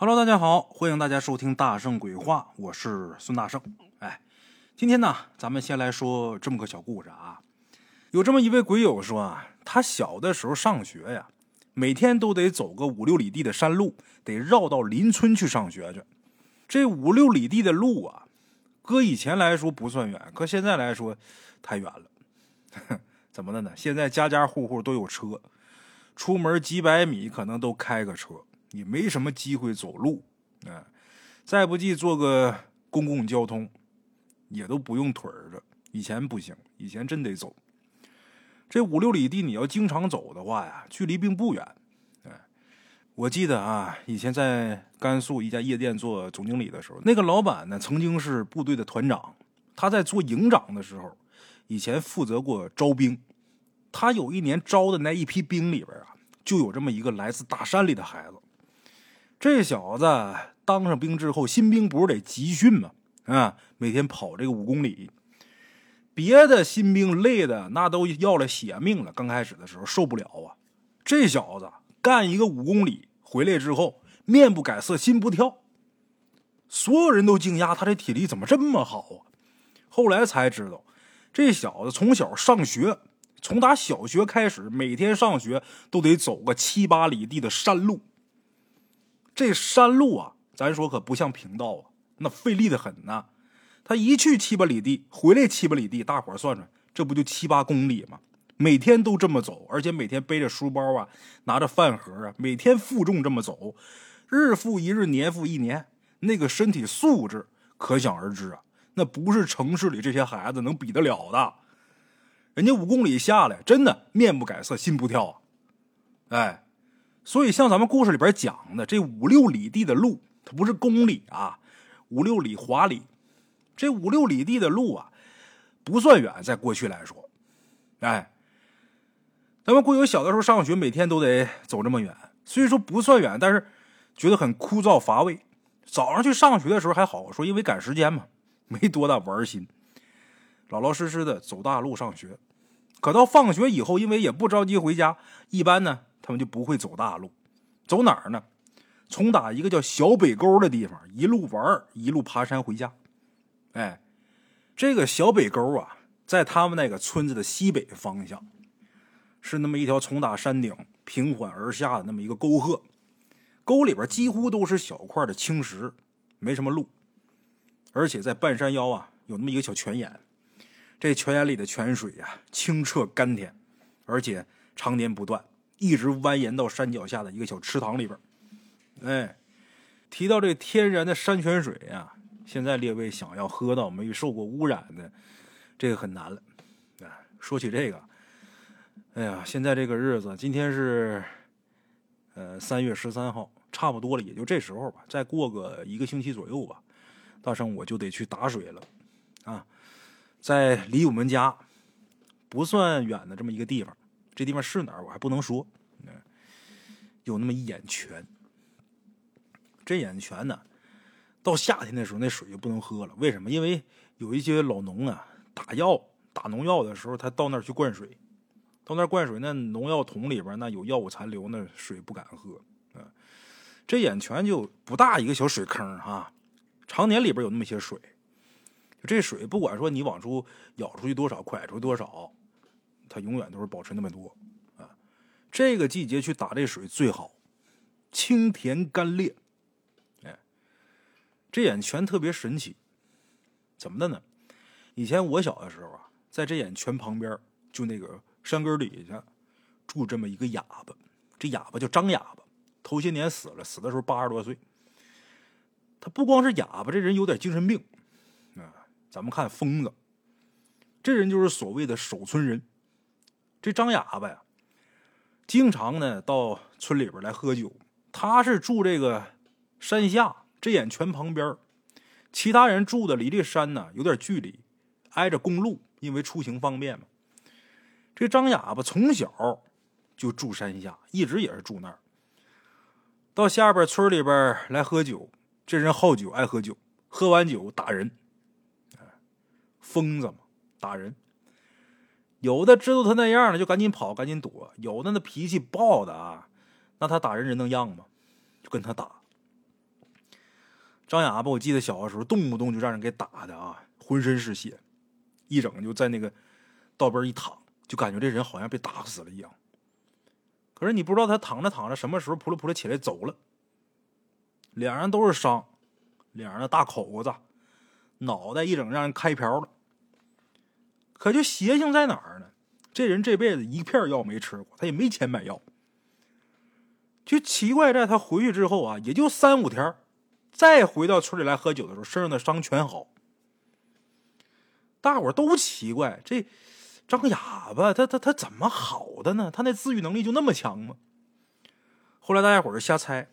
Hello，大家好，欢迎大家收听《大圣鬼话》，我是孙大圣。哎，今天呢，咱们先来说这么个小故事啊。有这么一位鬼友说啊，他小的时候上学呀，每天都得走个五六里地的山路，得绕到邻村去上学去。这五六里地的路啊，搁以前来说不算远，可现在来说太远了。怎么的呢？现在家家户户都有车，出门几百米可能都开个车。也没什么机会走路，啊，再不济坐个公共交通，也都不用腿儿的。以前不行，以前真得走。这五六里地，你要经常走的话呀，距离并不远。哎，我记得啊，以前在甘肃一家夜店做总经理的时候，那个老板呢，曾经是部队的团长。他在做营长的时候，以前负责过招兵。他有一年招的那一批兵里边啊，就有这么一个来自大山里的孩子。这小子当上兵之后，新兵不是得集训吗？啊，每天跑这个五公里，别的新兵累的那都要了血命了。刚开始的时候受不了啊，这小子干一个五公里回来之后，面不改色心不跳，所有人都惊讶他这体力怎么这么好啊？后来才知道，这小子从小上学，从打小学开始，每天上学都得走个七八里地的山路。这山路啊，咱说可不像平道啊，那费力的很呐。他一去七八里地，回来七八里地，大伙算算，这不就七八公里吗？每天都这么走，而且每天背着书包啊，拿着饭盒啊，每天负重这么走，日复一日，年复一年，那个身体素质可想而知啊。那不是城市里这些孩子能比得了的。人家五公里下来，真的面不改色，心不跳啊，哎。所以，像咱们故事里边讲的这五六里地的路，它不是公里啊，五六里华里。这五六里地的路啊，不算远，在过去来说，哎，咱们贵友小的时候上学，每天都得走这么远。虽说不算远，但是觉得很枯燥乏味。早上去上学的时候还好说，因为赶时间嘛，没多大玩心，老老实实的走大路上学。可到放学以后，因为也不着急回家，一般呢。他们就不会走大路，走哪儿呢？从打一个叫小北沟的地方，一路玩一路爬山回家。哎，这个小北沟啊，在他们那个村子的西北方向，是那么一条从打山顶平缓而下的那么一个沟壑。沟里边几乎都是小块的青石，没什么路。而且在半山腰啊，有那么一个小泉眼，这泉眼里的泉水呀，清澈甘甜，而且常年不断。一直蜿蜒到山脚下的一个小池塘里边哎，提到这天然的山泉水呀，现在列位想要喝到没受过污染的，这个很难了。哎，说起这个，哎呀，现在这个日子，今天是呃三月十三号，差不多了，也就这时候吧。再过个一个星期左右吧，大圣我就得去打水了啊，在离我们家不算远的这么一个地方。这地方是哪儿？我还不能说。嗯有那么一眼泉，这眼泉呢，到夏天的时候那水就不能喝了。为什么？因为有一些老农啊，打药、打农药的时候，他到那儿去灌水，到那儿灌水，那农药桶里边那有药物残留，那水不敢喝。嗯，这眼泉就不大一个小水坑哈，常年里边有那么些水。这水不管说你往出舀出去多少，蒯出去多少。它永远都是保持那么多，啊，这个季节去打这水最好，清甜甘冽，哎，这眼泉特别神奇，怎么的呢？以前我小的时候啊，在这眼泉旁边，就那个山根底下住这么一个哑巴，这哑巴叫张哑巴，头些年死了，死的时候八十多岁。他不光是哑巴，这人有点精神病，啊，咱们看疯子，这人就是所谓的守村人。这张哑巴呀，经常呢到村里边来喝酒。他是住这个山下这眼泉旁边，其他人住的离这山呢有点距离，挨着公路，因为出行方便嘛。这张哑巴从小就住山下，一直也是住那儿。到下边村里边来喝酒，这人好酒，爱喝酒，喝完酒打人，疯子嘛，打人。有的知道他那样了，就赶紧跑，赶紧躲；有的那脾气暴的啊，那他打人人能让吗？就跟他打。张哑巴，我记得小的时候动不动就让人给打的啊，浑身是血，一整就在那个道边一躺，就感觉这人好像被打死了一样。可是你不知道他躺着躺着什么时候扑噜扑噜起来走了，脸上都是伤，脸上的大口子，脑袋一整让人开瓢了。可就邪性在哪儿呢？这人这辈子一片药没吃过，他也没钱买药。就奇怪在他回去之后啊，也就三五天，再回到村里来喝酒的时候，身上的伤全好。大伙都奇怪这。张哑巴，他他他怎么好的呢？他那自愈能力就那么强吗？后来大家伙就瞎猜，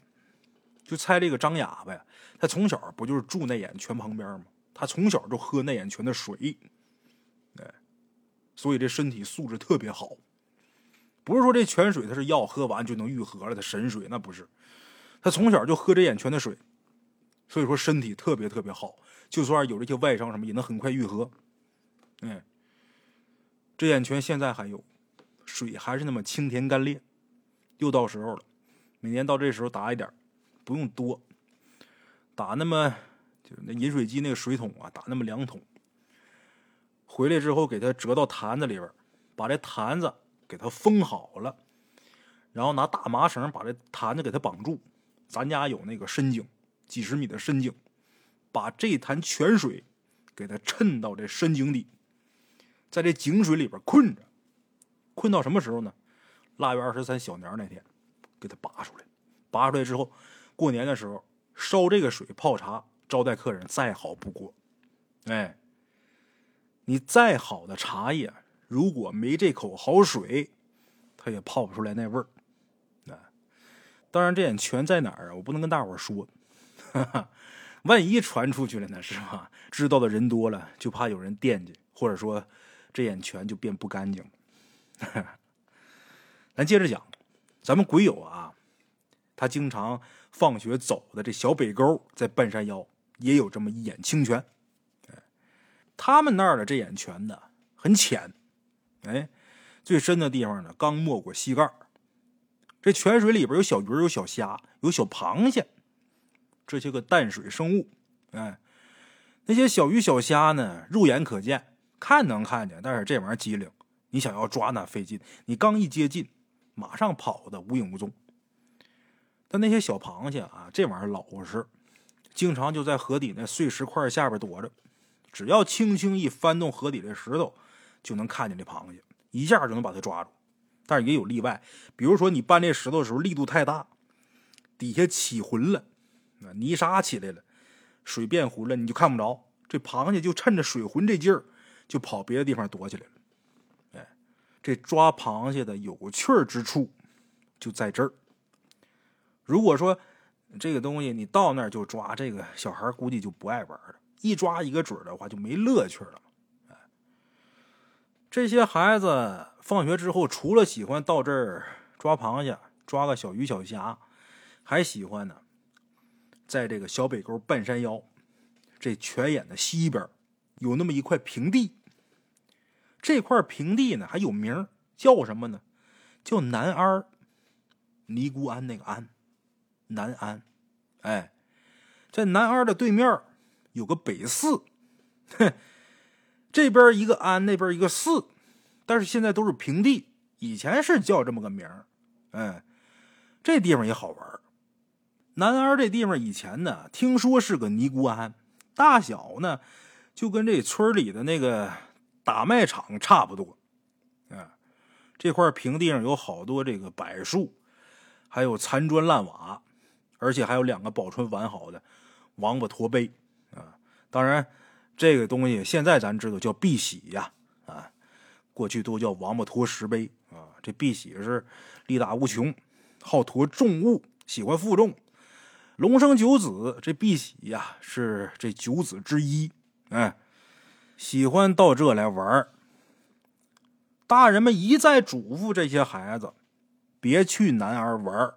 就猜这个张哑巴呀，他从小不就是住那眼泉旁边吗？他从小就喝那眼泉的水，所以这身体素质特别好。不是说这泉水它是药，喝完就能愈合了的神水，那不是。他从小就喝这眼泉的水，所以说身体特别特别好，就算有这些外伤什么，也能很快愈合。嗯。这眼泉现在还有，水还是那么清甜干裂。又到时候了，每年到这时候打一点，不用多，打那么就那饮水机那个水桶啊，打那么两桶。回来之后给它折到坛子里边，把这坛子给它封好了，然后拿大麻绳把这坛子给它绑住。咱家有那个深井，几十米的深井，把这坛泉水给它衬到这深井底。在这井水里边困着，困到什么时候呢？腊月二十三小年那天，给他拔出来。拔出来之后，过年的时候烧这个水泡茶，招待客人再好不过。哎，你再好的茶叶，如果没这口好水，它也泡不出来那味儿。啊，当然这眼泉在哪儿啊？我不能跟大伙说，万一传出去了呢，是吧？知道的人多了，就怕有人惦记，或者说。这眼泉就变不干净了。咱接着讲，咱们鬼友啊，他经常放学走的这小北沟，在半山腰也有这么一眼清泉。他们那儿的这眼泉呢，很浅，哎，最深的地方呢，刚没过膝盖。这泉水里边有小鱼，有小虾，有小螃蟹，这些个淡水生物。哎，那些小鱼小虾呢，肉眼可见。看能看见，但是这玩意儿机灵，你想要抓那费劲。你刚一接近，马上跑的无影无踪。但那些小螃蟹啊，这玩意儿老实，经常就在河底那碎石块下边躲着。只要轻轻一翻动河底的石头，就能看见这螃蟹，一下就能把它抓住。但是也有例外，比如说你搬这石头的时候力度太大，底下起浑了，泥沙起来了，水变浑了，你就看不着。这螃蟹就趁着水浑这劲儿。就跑别的地方躲起来了，哎，这抓螃蟹的有趣之处就在这儿。如果说这个东西你到那儿就抓，这个小孩估计就不爱玩了。一抓一个准的话，就没乐趣了。这些孩子放学之后，除了喜欢到这儿抓螃蟹、抓个小鱼小虾，还喜欢呢，在这个小北沟半山腰这泉眼的西边。有那么一块平地，这块平地呢还有名叫什么呢？叫南安尼姑庵那个庵，南安。哎，在南安的对面有个北寺，哼，这边一个庵，那边一个寺，但是现在都是平地，以前是叫这么个名儿。哎，这地方也好玩南安这地方以前呢，听说是个尼姑庵，大小呢。就跟这村里的那个打麦场差不多，啊，这块平地上有好多这个柏树，还有残砖烂瓦，而且还有两个保存完好的王八驼碑，当然这个东西现在咱知道叫碧玺呀，啊，过去都叫王八驼石碑啊。这碧玺是力大无穷，好驮重物，喜欢负重，龙生九子，这碧玺呀是这九子之一。哎，喜欢到这来玩大人们一再嘱咐这些孩子，别去南儿玩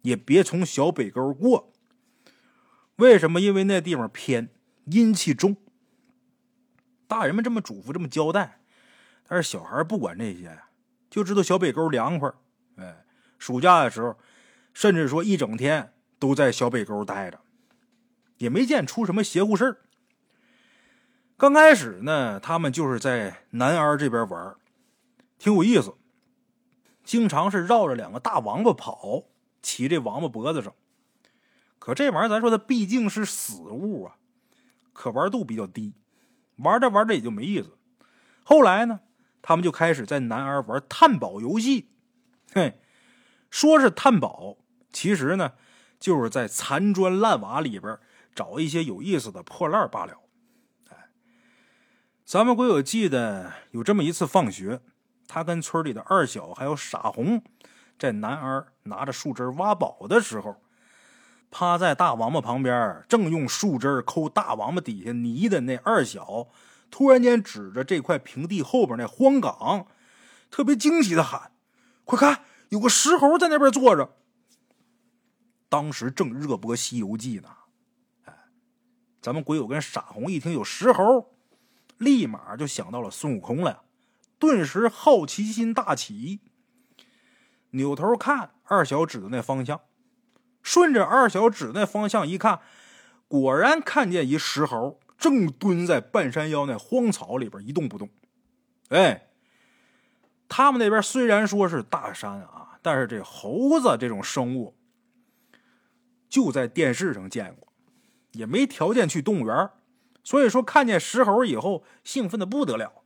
也别从小北沟过。为什么？因为那地方偏，阴气重。大人们这么嘱咐，这么交代，但是小孩不管这些，就知道小北沟凉快。哎，暑假的时候，甚至说一整天都在小北沟待着。也没见出什么邪乎事儿。刚开始呢，他们就是在南安这边玩，挺有意思。经常是绕着两个大王八跑，骑这王八脖子上。可这玩意儿，咱说它毕竟是死物啊，可玩度比较低，玩着玩着也就没意思。后来呢，他们就开始在南安玩探宝游戏。嘿，说是探宝，其实呢，就是在残砖烂瓦里边找一些有意思的破烂罢了。哎，咱们鬼友记得有这么一次放学，他跟村里的二小还有傻红在南安拿着树枝挖宝的时候。趴在大王八旁边，正用树枝抠大王八底下泥的那二小，突然间指着这块平地后边那荒岗，特别惊喜的喊：“快看，有个石猴在那边坐着！”当时正热播《西游记》呢。哎，咱们鬼友跟傻红一听有石猴，立马就想到了孙悟空了，顿时好奇心大起，扭头看二小指的那方向。顺着二小指那方向一看，果然看见一石猴正蹲在半山腰那荒草里边一动不动。哎，他们那边虽然说是大山啊，但是这猴子这种生物就在电视上见过，也没条件去动物园，所以说看见石猴以后兴奋的不得了，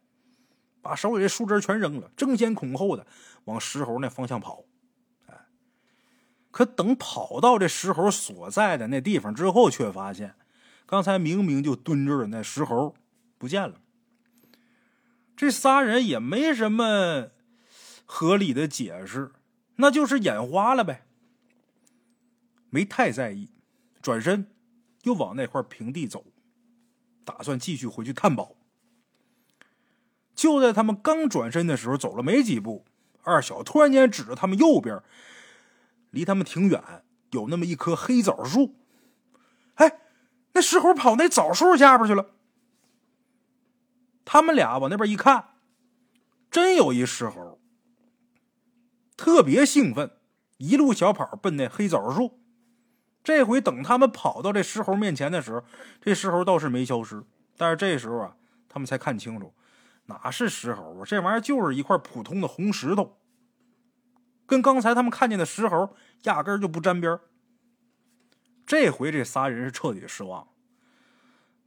把手里的树枝全扔了，争先恐后的往石猴那方向跑。可等跑到这石猴所在的那地方之后，却发现刚才明明就蹲着的那石猴不见了。这仨人也没什么合理的解释，那就是眼花了呗。没太在意，转身又往那块平地走，打算继续回去探宝。就在他们刚转身的时候，走了没几步，二小突然间指着他们右边。离他们挺远，有那么一棵黑枣树。哎，那石猴跑那枣树下边去了。他们俩往那边一看，真有一石猴，特别兴奋，一路小跑奔那黑枣树。这回等他们跑到这石猴面前的时候，这石猴倒是没消失。但是这时候啊，他们才看清楚，哪是石猴啊？这玩意儿就是一块普通的红石头。跟刚才他们看见的石猴压根就不沾边这回这仨人是彻底失望，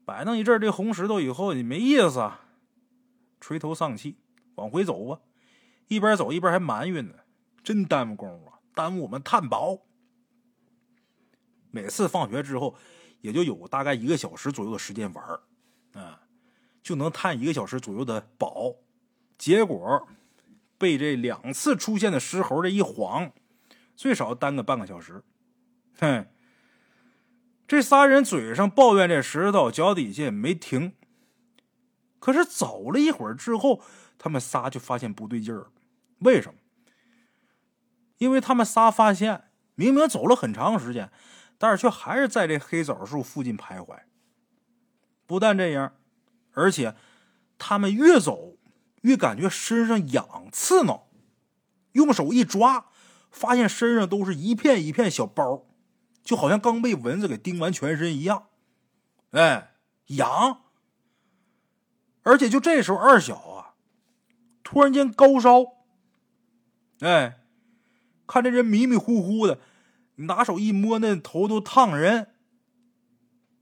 摆弄一阵这红石头以后，你没意思，啊，垂头丧气往回走吧。一边走一边还埋怨呢，真耽误功夫啊，耽误我们探宝。每次放学之后，也就有大概一个小时左右的时间玩啊，就能探一个小时左右的宝，结果。被这两次出现的石猴这一晃，最少耽搁半个小时。哼，这仨人嘴上抱怨这石头，脚底下也没停。可是走了一会儿之后，他们仨就发现不对劲儿。为什么？因为他们仨发现，明明走了很长时间，但是却还是在这黑枣树附近徘徊。不但这样，而且他们越走。越感觉身上痒刺挠，用手一抓，发现身上都是一片一片小包，就好像刚被蚊子给叮完全身一样。哎，痒！而且就这时候，二小啊，突然间高烧。哎，看这人迷迷糊糊的，拿手一摸，那头都烫人，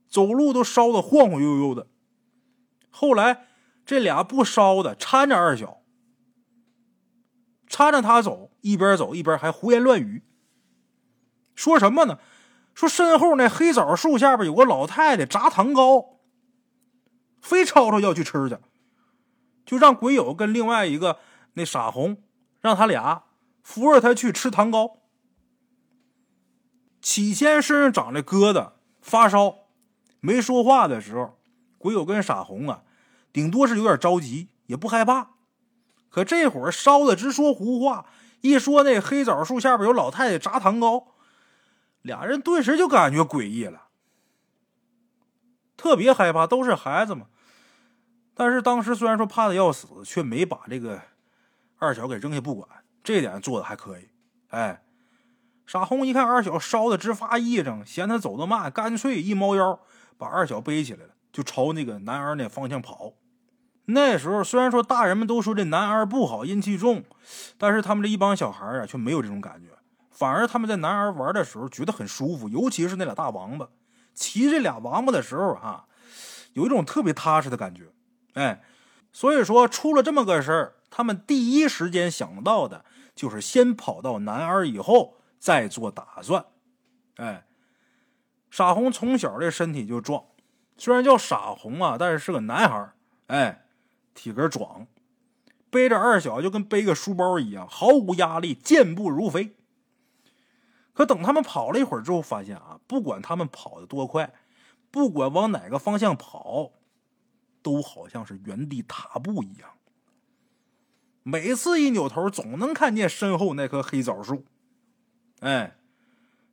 走路都烧的晃晃悠悠的。后来。这俩不烧的搀着二小，搀着他走，一边走一边还胡言乱语，说什么呢？说身后那黑枣树下边有个老太太炸糖糕，非吵吵要去吃去，就让鬼友跟另外一个那傻红，让他俩扶着他去吃糖糕。起先身上长着疙瘩，发烧，没说话的时候，鬼友跟傻红啊。顶多是有点着急，也不害怕。可这会儿烧的直说胡话，一说那黑枣树下边有老太太炸糖糕，俩人顿时就感觉诡异了，特别害怕。都是孩子嘛，但是当时虽然说怕的要死，却没把这个二小给扔下不管，这点做的还可以。哎，傻红一看二小烧的直发癔症，嫌他走得慢，干脆一猫腰把二小背起来了，就朝那个男儿那方向跑。那时候虽然说大人们都说这男儿不好，阴气重，但是他们这一帮小孩啊却没有这种感觉，反而他们在男儿玩的时候觉得很舒服，尤其是那俩大王八，骑这俩王八的时候啊，有一种特别踏实的感觉。哎，所以说出了这么个事儿，他们第一时间想到的就是先跑到男儿以后再做打算。哎，傻红从小这身体就壮，虽然叫傻红啊，但是是个男孩哎。体格壮，背着二小就跟背个书包一样，毫无压力，健步如飞。可等他们跑了一会儿之后，发现啊，不管他们跑得多快，不管往哪个方向跑，都好像是原地踏步一样。每次一扭头，总能看见身后那棵黑枣树。哎，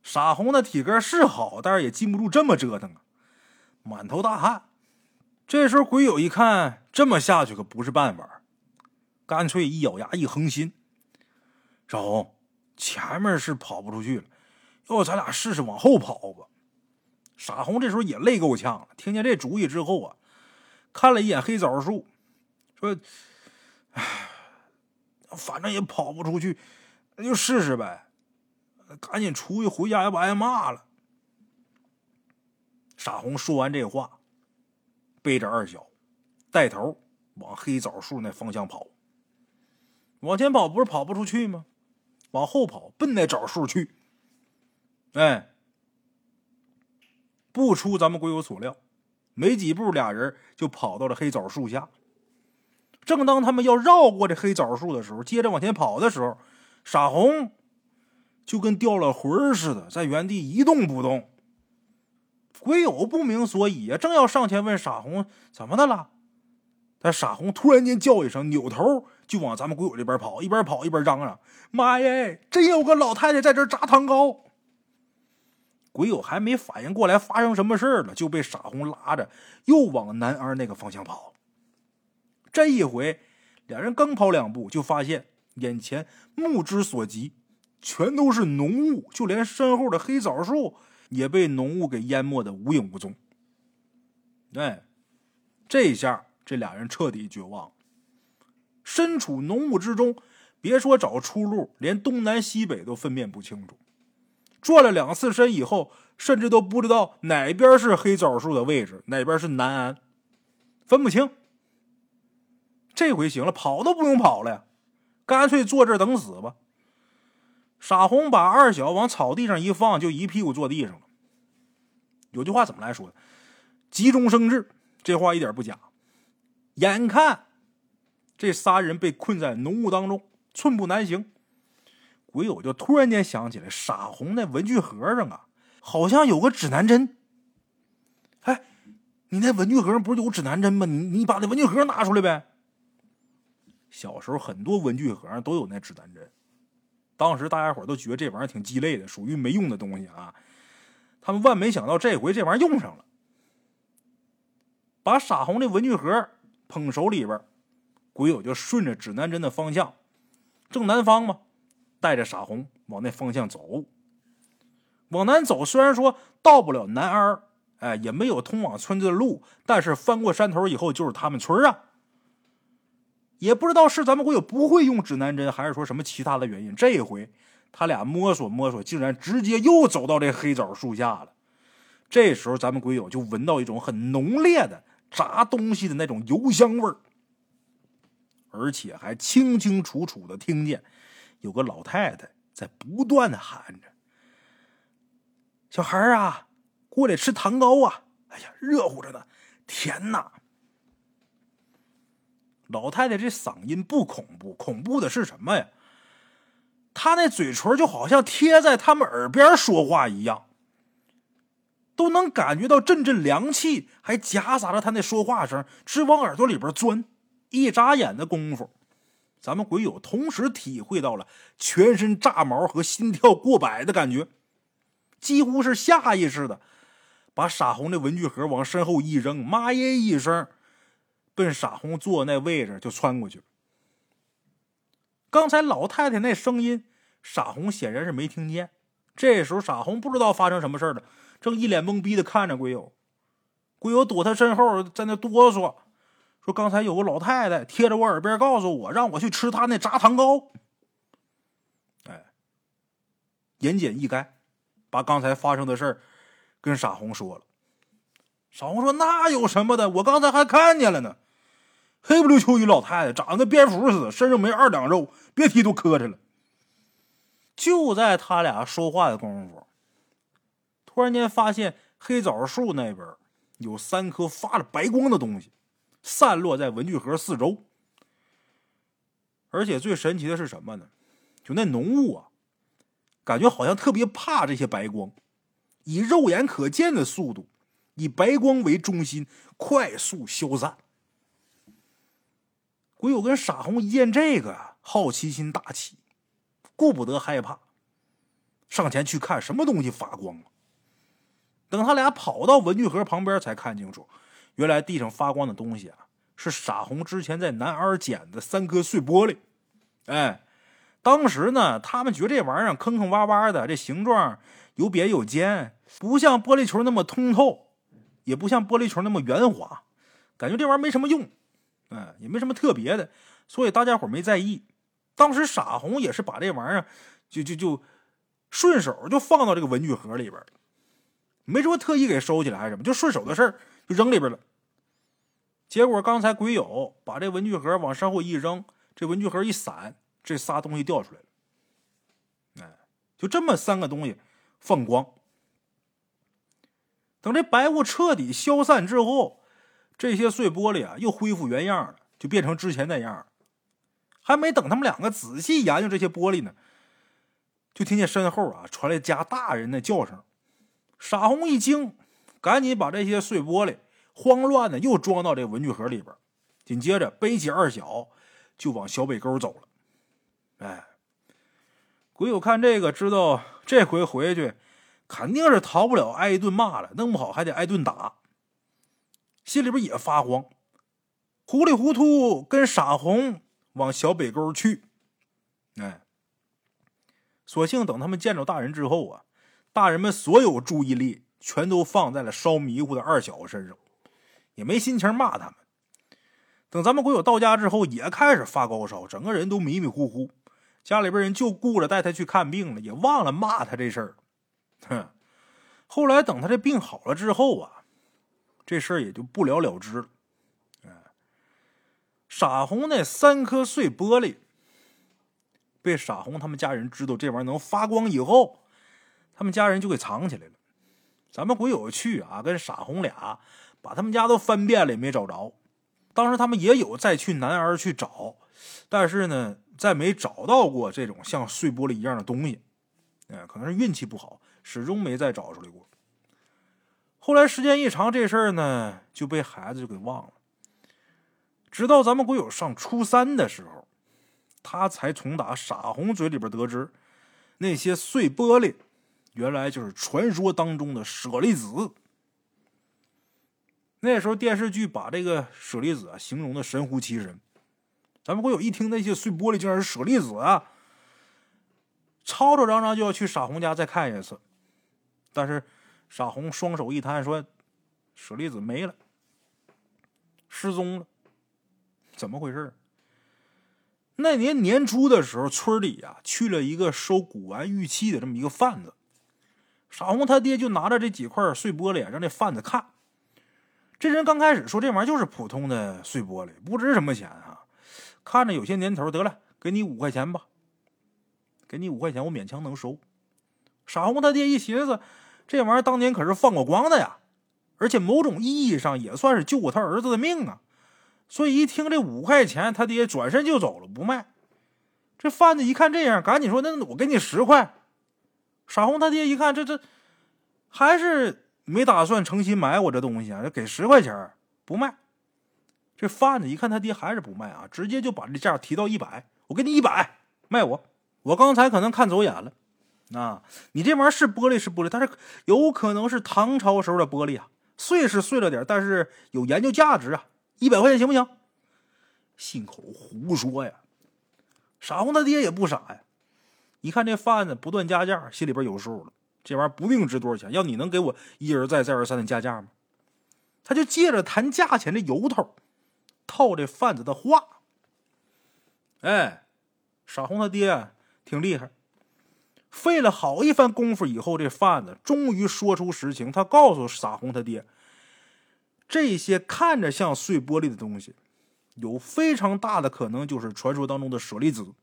傻红的体格是好，但是也禁不住这么折腾啊，满头大汗。这时候鬼友一看，这么下去可不是办法，干脆一咬牙一横心：“小红，前面是跑不出去了，要不咱俩试试往后跑吧？”傻红这时候也累够呛了，听见这主意之后啊，看了一眼黑枣树，说：“唉，反正也跑不出去，那就试试呗，赶紧出去回家要不挨骂了。”傻红说完这话。背着二小，带头往黑枣树那方向跑。往前跑不是跑不出去吗？往后跑，奔那枣树去。哎，不出咱们鬼友所料，没几步，俩人就跑到了黑枣树下。正当他们要绕过这黑枣树的时候，接着往前跑的时候，傻红就跟掉了魂似的，在原地一动不动。鬼友不明所以啊，正要上前问傻红怎么的了，但傻红突然间叫一声，扭头就往咱们鬼友这边跑，一边跑一边嚷嚷：“妈耶，真有个老太太在这炸糖糕！”鬼友还没反应过来发生什么事了，就被傻红拉着又往南儿那个方向跑。这一回，两人刚跑两步，就发现眼前目之所及全都是浓雾，就连身后的黑枣树。也被浓雾给淹没的无影无踪。哎，这下这俩人彻底绝望，身处浓雾之中，别说找出路，连东南西北都分辨不清楚。转了两次身以后，甚至都不知道哪边是黑枣树的位置，哪边是南安，分不清。这回行了，跑都不用跑了呀，干脆坐这等死吧。傻红把二小往草地上一放，就一屁股坐地上。有句话怎么来说的？“急中生智”，这话一点不假。眼看这仨人被困在浓雾当中，寸步难行，鬼友就突然间想起来，傻红那文具盒上啊，好像有个指南针。哎，你那文具盒上不是有指南针吗？你你把那文具盒拿出来呗。小时候很多文具盒上都有那指南针。当时大家伙都觉得这玩意儿挺鸡肋的，属于没用的东西啊。他们万没想到这回这玩意儿用上了，把傻红的文具盒捧手里边，鬼友就顺着指南针的方向，正南方嘛，带着傻红往那方向走。往南走，虽然说到不了南安哎，也没有通往村子的路，但是翻过山头以后就是他们村啊。也不知道是咱们鬼友不会用指南针，还是说什么其他的原因。这回他俩摸索摸索，竟然直接又走到这黑枣树下了。这时候，咱们鬼友就闻到一种很浓烈的炸东西的那种油香味儿，而且还清清楚楚的听见有个老太太在不断的喊着：“小孩啊，过来吃糖糕啊！哎呀，热乎着呢，甜呐！”老太太这嗓音不恐怖，恐怖的是什么呀？他那嘴唇就好像贴在他们耳边说话一样，都能感觉到阵阵凉气，还夹杂着他那说话声，直往耳朵里边钻。一眨眼的功夫，咱们鬼友同时体会到了全身炸毛和心跳过百的感觉，几乎是下意识的把傻红的文具盒往身后一扔，妈耶一声。奔傻红坐那位置就窜过去了。刚才老太太那声音，傻红显然是没听见，这时候傻红不知道发生什么事了，正一脸懵逼的看着鬼友。鬼友躲他身后，在那哆嗦，说：“刚才有个老太太贴着我耳边告诉我，让我去吃她那炸糖糕。”哎，言简意赅，把刚才发生的事跟傻红说了。傻红说：“那有什么的？我刚才还看见了呢，黑不溜秋一老太太，长得跟蝙蝠似的，身上没二两肉，别提多磕碜了。”就在他俩说话的功夫，突然间发现黑枣树那边有三颗发着白光的东西，散落在文具盒四周。而且最神奇的是什么呢？就那浓雾啊，感觉好像特别怕这些白光，以肉眼可见的速度，以白光为中心快速消散。鬼友跟傻红一见这个，好奇心大起。顾不得害怕，上前去看什么东西发光了。等他俩跑到文具盒旁边，才看清楚，原来地上发光的东西啊，是傻红之前在南安捡的三颗碎玻璃。哎，当时呢，他们觉得这玩意儿坑坑洼洼的，这形状有扁有尖，不像玻璃球那么通透，也不像玻璃球那么圆滑，感觉这玩意儿没什么用，嗯，也没什么特别的，所以大家伙没在意。当时傻红也是把这玩意儿就就就顺手就放到这个文具盒里边没说特意给收起来还是什么，就顺手的事儿就扔里边了。结果刚才鬼友把这文具盒往身后一扔，这文具盒一散，这仨东西掉出来了。哎，就这么三个东西放光。等这白雾彻底消散之后，这些碎玻璃啊又恢复原样了，就变成之前那样了。还没等他们两个仔细研究这些玻璃呢，就听见身后啊传来家大人的叫声。傻红一惊，赶紧把这些碎玻璃慌乱的又装到这文具盒里边，紧接着背起二小就往小北沟走了。哎，鬼友看这个，知道这回回去肯定是逃不了挨一顿骂了，弄不好还得挨顿打，心里边也发慌，糊里糊涂跟傻红。往小北沟去，哎，索性等他们见着大人之后啊，大人们所有注意力全都放在了烧迷糊的二小子身上，也没心情骂他们。等咱们鬼友到家之后，也开始发高烧，整个人都迷迷糊糊。家里边人就顾着带他去看病了，也忘了骂他这事儿。哼，后来等他这病好了之后啊，这事儿也就不了了之了。傻红那三颗碎玻璃被傻红他们家人知道这玩意儿能发光以后，他们家人就给藏起来了。咱们鬼友去啊，跟傻红俩把他们家都翻遍了，也没找着。当时他们也有再去南儿去找，但是呢，再没找到过这种像碎玻璃一样的东西。哎，可能是运气不好，始终没再找出来过。后来时间一长，这事儿呢就被孩子就给忘了。直到咱们鬼友上初三的时候，他才从打傻红嘴里边得知，那些碎玻璃原来就是传说当中的舍利子。那时候电视剧把这个舍利子啊形容的神乎其神，咱们鬼友一听那些碎玻璃竟然是舍利子啊，吵吵嚷嚷就要去傻红家再看一次，但是傻红双手一摊说：“舍利子没了，失踪了。”怎么回事？那年年初的时候，村里啊去了一个收古玩玉器的这么一个贩子，傻红他爹就拿着这几块碎玻璃让这贩子看。这人刚开始说这玩意儿就是普通的碎玻璃，不值什么钱啊，看着有些年头，得了，给你五块钱吧，给你五块钱，我勉强能收。傻红他爹一寻思，这玩意儿当年可是放过光的呀，而且某种意义上也算是救过他儿子的命啊。所以一听这五块钱，他爹转身就走了，不卖。这贩子一看这样，赶紧说：“那我给你十块。”傻红他爹一看，这这还是没打算诚心买我这东西啊，给十块钱不卖。这贩子一看他爹还是不卖啊，直接就把这价提到一百，我给你一百卖我。我刚才可能看走眼了啊，你这玩意儿是玻璃是玻璃，但是有可能是唐朝时候的玻璃啊，碎是碎了点，但是有研究价值啊。一百块钱行不行？信口胡说呀！傻红他爹也不傻呀，一看这贩子不断加价，心里边有数了，这玩意儿不定值多少钱。要你能给我一而再、再而三的加价吗？他就借着谈价钱的由头，套这贩子的话。哎，傻红他爹挺厉害，费了好一番功夫以后，这贩子终于说出实情。他告诉傻红他爹，这些看着像碎玻璃的东西，有非常大的可能就是传说当中的舍利子。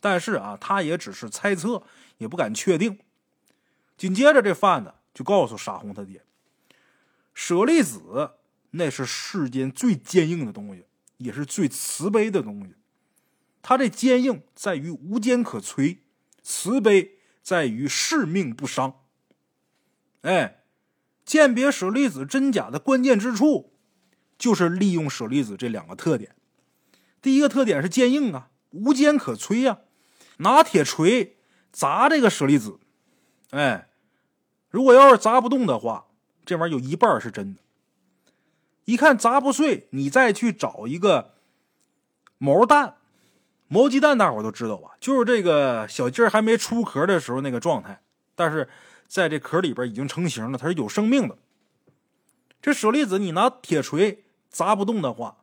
但是啊，他也只是猜测，也不敢确定。紧接着，这贩子就告诉傻红他爹：“舍利子那是世间最坚硬的东西，也是最慈悲的东西。它这坚硬在于无坚可摧，慈悲在于视命不伤。哎，鉴别舍利子真假的关键之处，就是利用舍利子这两个特点。第一个特点是坚硬啊，无坚可摧呀。”拿铁锤砸这个舍利子，哎，如果要是砸不动的话，这玩意儿有一半是真的。一看砸不碎，你再去找一个毛蛋、毛鸡蛋，大伙都知道吧？就是这个小鸡儿还没出壳的时候那个状态，但是在这壳里边已经成型了，它是有生命的。这舍利子你拿铁锤砸不动的话，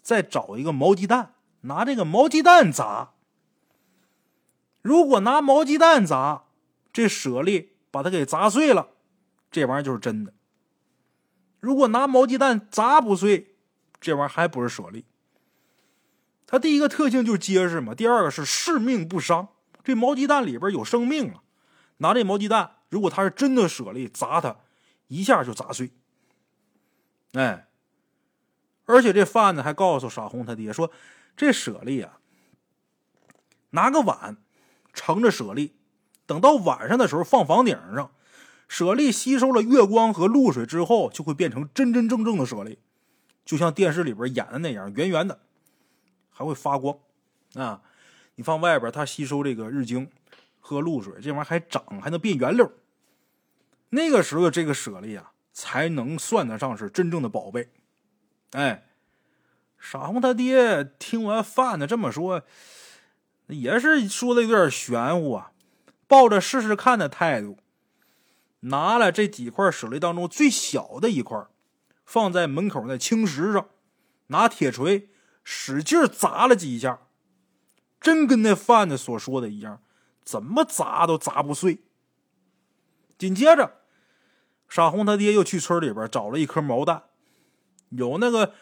再找一个毛鸡蛋，拿这个毛鸡蛋砸。如果拿毛鸡蛋砸，这舍利把它给砸碎了，这玩意儿就是真的。如果拿毛鸡蛋砸不碎，这玩意儿还不是舍利。它第一个特性就是结实嘛，第二个是视命不伤。这毛鸡蛋里边有生命啊，拿这毛鸡蛋，如果它是真的舍利，砸它一下就砸碎。哎，而且这贩子还告诉傻红他爹说，这舍利啊，拿个碗。盛着舍利，等到晚上的时候放房顶上，舍利吸收了月光和露水之后，就会变成真真正正的舍利，就像电视里边演的那样，圆圆的，还会发光。啊，你放外边，它吸收这个日精喝露水，这玩意儿还长，还能变圆溜。那个时候的这个舍利啊，才能算得上是真正的宝贝。哎，傻红他爹听完饭呢这么说。也是说的有点玄乎啊，抱着试试看的态度，拿了这几块舍利当中最小的一块，放在门口那青石上，拿铁锤使劲砸了几下，真跟那贩子所说的一样，怎么砸都砸不碎。紧接着，傻红他爹又去村里边找了一颗毛蛋，有那个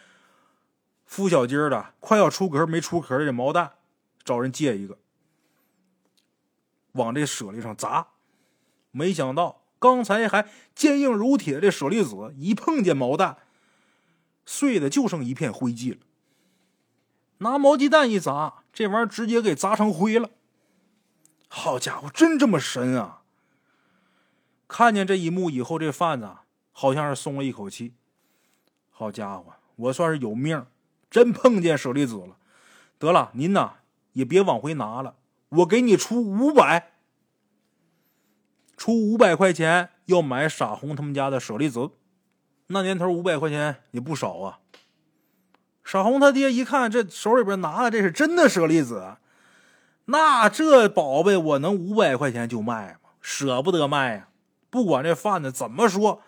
孵小鸡的快要出壳没出壳的毛蛋。找人借一个，往这舍利上砸，没想到刚才还坚硬如铁的舍利子，一碰见毛蛋，碎的就剩一片灰烬了。拿毛鸡蛋一砸，这玩意儿直接给砸成灰了。好家伙，真这么神啊！看见这一幕以后，这贩子好像是松了一口气。好家伙，我算是有命，真碰见舍利子了。得了，您呐。也别往回拿了，我给你出五百，出五百块钱要买傻红他们家的舍利子。那年头五百块钱也不少啊。傻红他爹一看这手里边拿的这是真的舍利子，那这宝贝我能五百块钱就卖吗？舍不得卖呀！不管这贩子怎么说，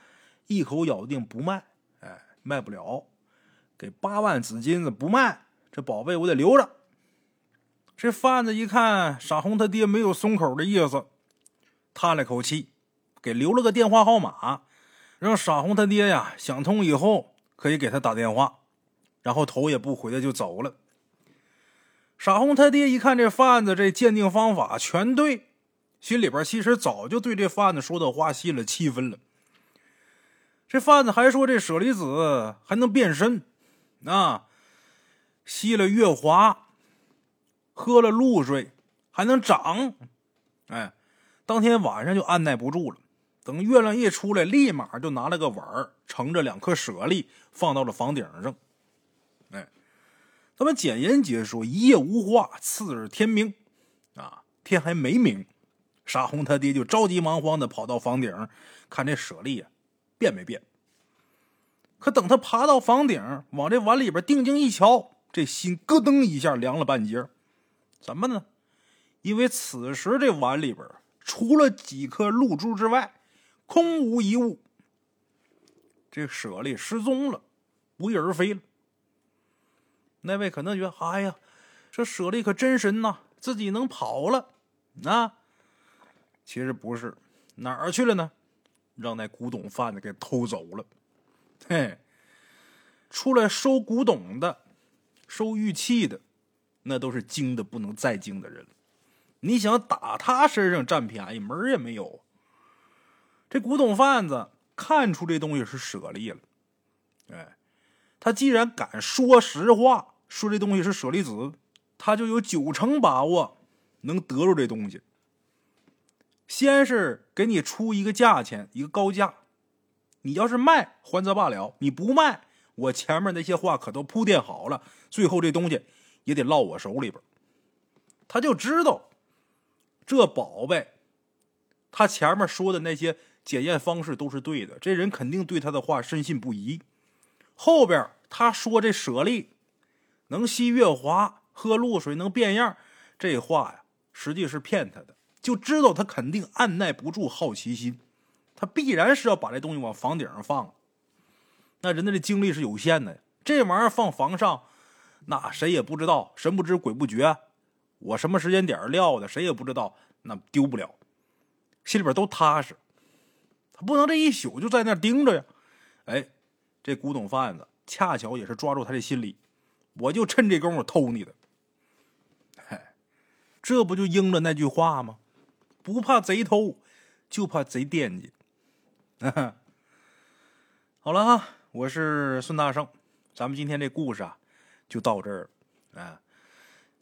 一口咬定不卖。哎，卖不了，给八万紫金子不卖，这宝贝我得留着。这贩子一看傻红他爹没有松口的意思，叹了口气，给留了个电话号码，让傻红他爹呀想通以后可以给他打电话，然后头也不回的就走了。傻红他爹一看这贩子这鉴定方法全对，心里边其实早就对这贩子说的话信了七分了。这贩子还说这舍利子还能变身，啊，吸了月华。喝了露水还能长，哎，当天晚上就按耐不住了。等月亮一出来，立马就拿了个碗盛着两颗舍利放到了房顶上。哎，咱们简言结说，一夜无话，次日天明，啊，天还没明，沙红他爹就着急忙慌的跑到房顶看这舍利啊变没变。可等他爬到房顶，往这碗里边定睛一瞧，这心咯噔一下凉了半截。怎么呢？因为此时这碗里边除了几颗露珠之外，空无一物。这舍利失踪了，不翼而飞了。那位可能觉得，哎呀，这舍利可真神呐，自己能跑了啊？其实不是，哪儿去了呢？让那古董贩子给偷走了。嘿，出来收古董的、收玉器的，那都是精的不能再精的人。你想打他身上占便宜，门儿也没有。这古董贩子看出这东西是舍利了，哎，他既然敢说实话，说这东西是舍利子，他就有九成把握能得着这东西。先是给你出一个价钱，一个高价，你要是卖还则罢了，你不卖，我前面那些话可都铺垫好了，最后这东西也得落我手里边。他就知道这宝贝，他前面说的那些检验方式都是对的，这人肯定对他的话深信不疑。后边他说这舍利能吸月华，喝露水能变样，这话呀，实际是骗他的。就知道他肯定按耐不住好奇心，他必然是要把这东西往房顶上放。那人的这精力是有限的，这玩意儿放房上，那谁也不知道，神不知鬼不觉，我什么时间点撂的，谁也不知道，那丢不了，心里边都踏实。他不能这一宿就在那盯着呀。哎，这古董贩子恰巧也是抓住他这心理，我就趁这功夫偷你的。嗨，这不就应了那句话吗？不怕贼偷，就怕贼惦记。好了哈，我是孙大圣，咱们今天这故事啊，就到这儿。啊，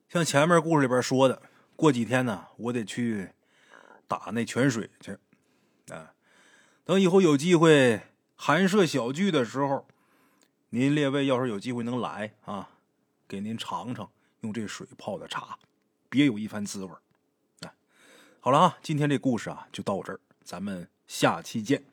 像前面故事里边说的，过几天呢，我得去打那泉水去。啊，等以后有机会寒舍小聚的时候，您列位要是有机会能来啊，给您尝尝用这水泡的茶，别有一番滋味。好了啊，今天这故事啊就到这儿，咱们下期见。